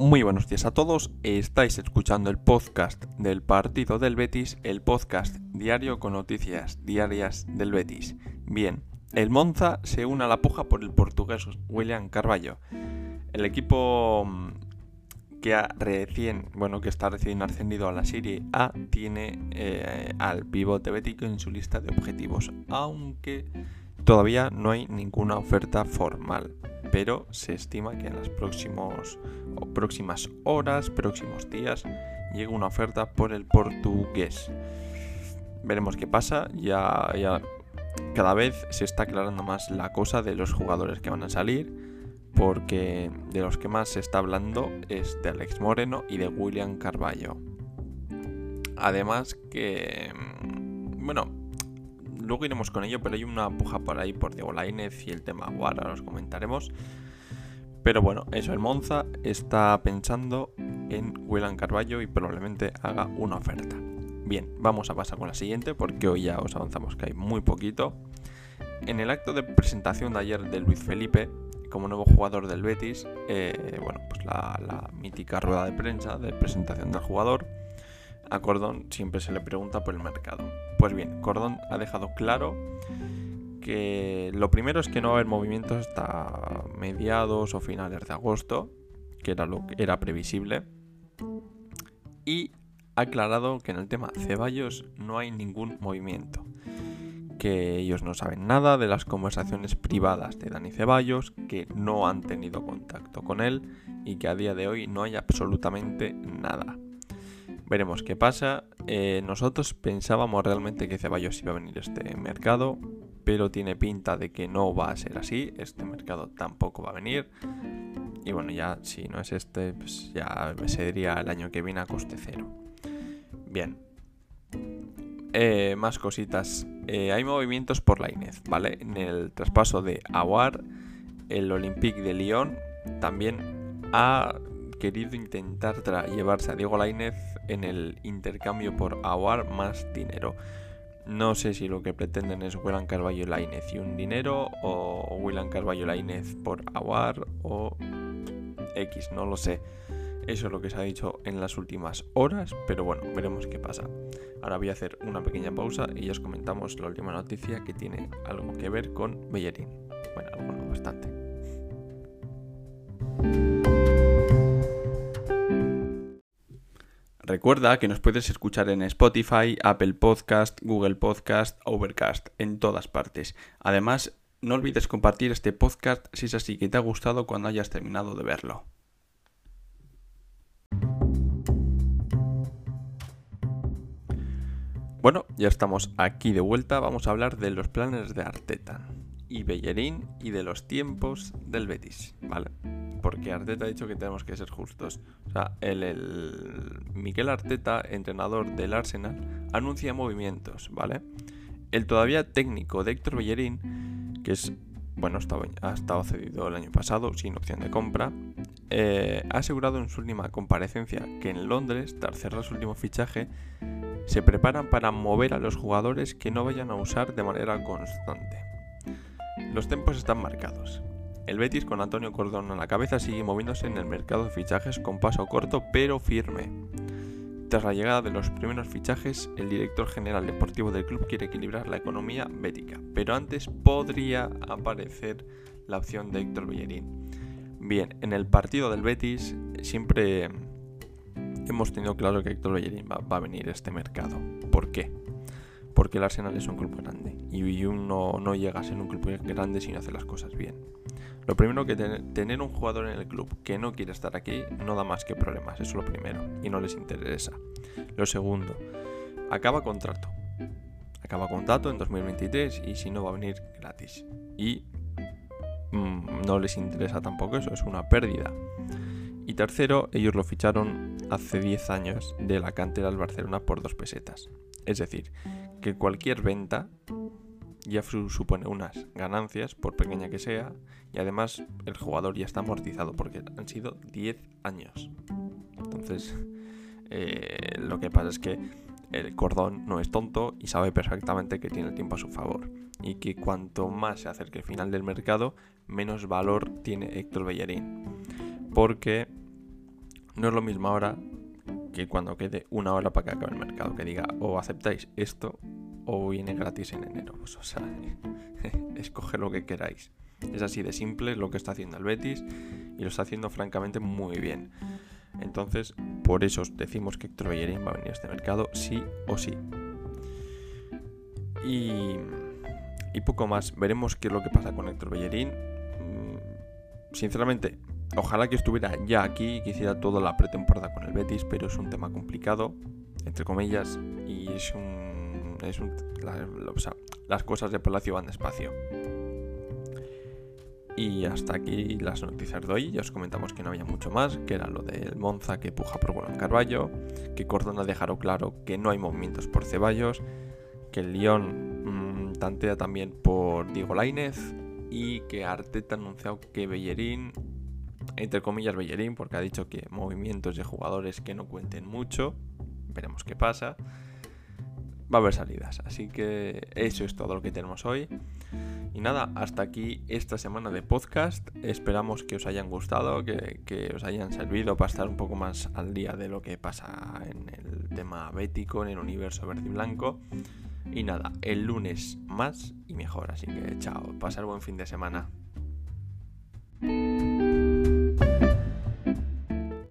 Muy buenos días a todos, estáis escuchando el podcast del partido del Betis, el podcast diario con noticias diarias del Betis. Bien, el Monza se une a la puja por el portugués William Carballo. El equipo mm, que ha recién, bueno, que está recién ascendido a la Serie A tiene eh, al pivote bético en su lista de objetivos, aunque todavía no hay ninguna oferta formal pero se estima que en las próximos, próximas horas, próximos días, llegue una oferta por el portugués. Veremos qué pasa, ya, ya cada vez se está aclarando más la cosa de los jugadores que van a salir, porque de los que más se está hablando es de Alex Moreno y de William Carballo. Además que, mm, bueno, luego iremos con ello, pero hay una puja por ahí por Diego Lainez y el tema ahora los comentaremos. Pero bueno, eso, el Monza está pensando en William Carballo y probablemente haga una oferta. Bien, vamos a pasar con la siguiente porque hoy ya os avanzamos que hay muy poquito. En el acto de presentación de ayer de Luis Felipe, como nuevo jugador del Betis, eh, bueno, pues la mítica rueda de prensa de presentación del jugador, a Cordón siempre se le pregunta por el mercado. Pues bien, Cordón ha dejado claro que lo primero es que no va a haber movimientos hasta mediados o finales de agosto, que era lo que era previsible. Y ha aclarado que en el tema Ceballos no hay ningún movimiento. Que ellos no saben nada de las conversaciones privadas de Dani Ceballos, que no han tenido contacto con él y que a día de hoy no hay absolutamente nada. Veremos qué pasa. Eh, nosotros pensábamos realmente que Ceballos iba a venir este mercado, pero tiene pinta de que no va a ser así. Este mercado tampoco va a venir. Y bueno, ya si no es este, pues ya sería el año que viene a coste cero. Bien. Eh, más cositas. Eh, hay movimientos por la Inez, ¿vale? En el traspaso de Aguar, el Olympique de Lyon también ha querido intentar llevarse a Diego Lainez en el intercambio por Aguar más dinero. No sé si lo que pretenden es Willan Carballo Lainez y un dinero o Willan Carballo Lainez por Aguar o X, no lo sé. Eso es lo que se ha dicho en las últimas horas, pero bueno, veremos qué pasa. Ahora voy a hacer una pequeña pausa y ya os comentamos la última noticia que tiene algo que ver con Bellerín. Bueno, algo no, bastante. Recuerda que nos puedes escuchar en Spotify, Apple Podcast, Google Podcast, Overcast, en todas partes. Además, no olvides compartir este podcast si es así que te ha gustado cuando hayas terminado de verlo. Bueno, ya estamos aquí de vuelta. Vamos a hablar de los planes de Arteta y Bellerín y de los tiempos del Betis, ¿vale? Porque Arteta ha dicho que tenemos que ser justos. O sea, el, el Miquel Arteta, entrenador del Arsenal, anuncia movimientos, ¿vale? El todavía técnico de Héctor Bellerín, que es, bueno, ha estado cedido el año pasado sin opción de compra, eh, ha asegurado en su última comparecencia que en Londres, tras cerrar su último fichaje, se preparan para mover a los jugadores que no vayan a usar de manera constante. Los tiempos están marcados. El Betis con Antonio Cordón a la cabeza sigue moviéndose en el mercado de fichajes con paso corto pero firme. Tras la llegada de los primeros fichajes, el director general deportivo del club quiere equilibrar la economía bética, pero antes podría aparecer la opción de Héctor Bellerín. Bien, en el partido del Betis siempre hemos tenido claro que Héctor Bellerín va, a venir a este mercado. ¿Por qué? Porque el Arsenal es un club grande y uno no llega a ser un club grande si no hace las cosas bien. Lo primero que tener un jugador en el club que no quiere estar aquí no da más que problemas, eso es lo primero, y no les interesa. Lo segundo, acaba contrato. Acaba contrato en 2023 y si no va a venir gratis. Y mm, no les interesa tampoco eso, es una pérdida. Y tercero, ellos lo ficharon hace 10 años de la cantera al Barcelona por dos pesetas. Es decir, que cualquier venta ya supone unas ganancias, por pequeña que sea, y además el jugador ya está amortizado porque han sido 10 años. Entonces, eh, lo que pasa es que el cordón no es tonto y sabe perfectamente que tiene el tiempo a su favor. Y que cuanto más se acerque el final del mercado, menos valor tiene Héctor Bellerín. Porque no es lo mismo ahora que cuando quede una hora para que acabe el mercado, que diga o aceptáis esto o viene gratis en enero. Pues, o sea, escoge lo que queráis. Es así de simple lo que está haciendo el Betis y lo está haciendo francamente muy bien. Entonces, por eso os decimos que Héctor Bellerín va a venir a este mercado sí o sí. Y, y poco más. Veremos qué es lo que pasa con Héctor Bellerín. Mm, sinceramente, ojalá que estuviera ya aquí y que hiciera toda la pretemporada con el Betis, pero es un tema complicado, entre comillas, y es un. Es un o sea, las cosas de Palacio van despacio. Y hasta aquí las noticias de hoy. Ya os comentamos que no había mucho más, que era lo del Monza que puja por Golan Carballo, que Cordona dejaron claro que no hay movimientos por Ceballos, que el Lyon mmm, tantea también por Diego Lainez y que Arteta ha anunciado que Bellerín, entre comillas Bellerín, porque ha dicho que movimientos de jugadores que no cuenten mucho, veremos qué pasa, va a haber salidas. Así que eso es todo lo que tenemos hoy. Y nada, hasta aquí esta semana de podcast. Esperamos que os hayan gustado, que, os hayan servido para estar un poco más al día de lo que pasa en el tema bético, en el universo verde y blanco. Y nada, el lunes más y mejor. Así que chao, pasar buen fin de semana.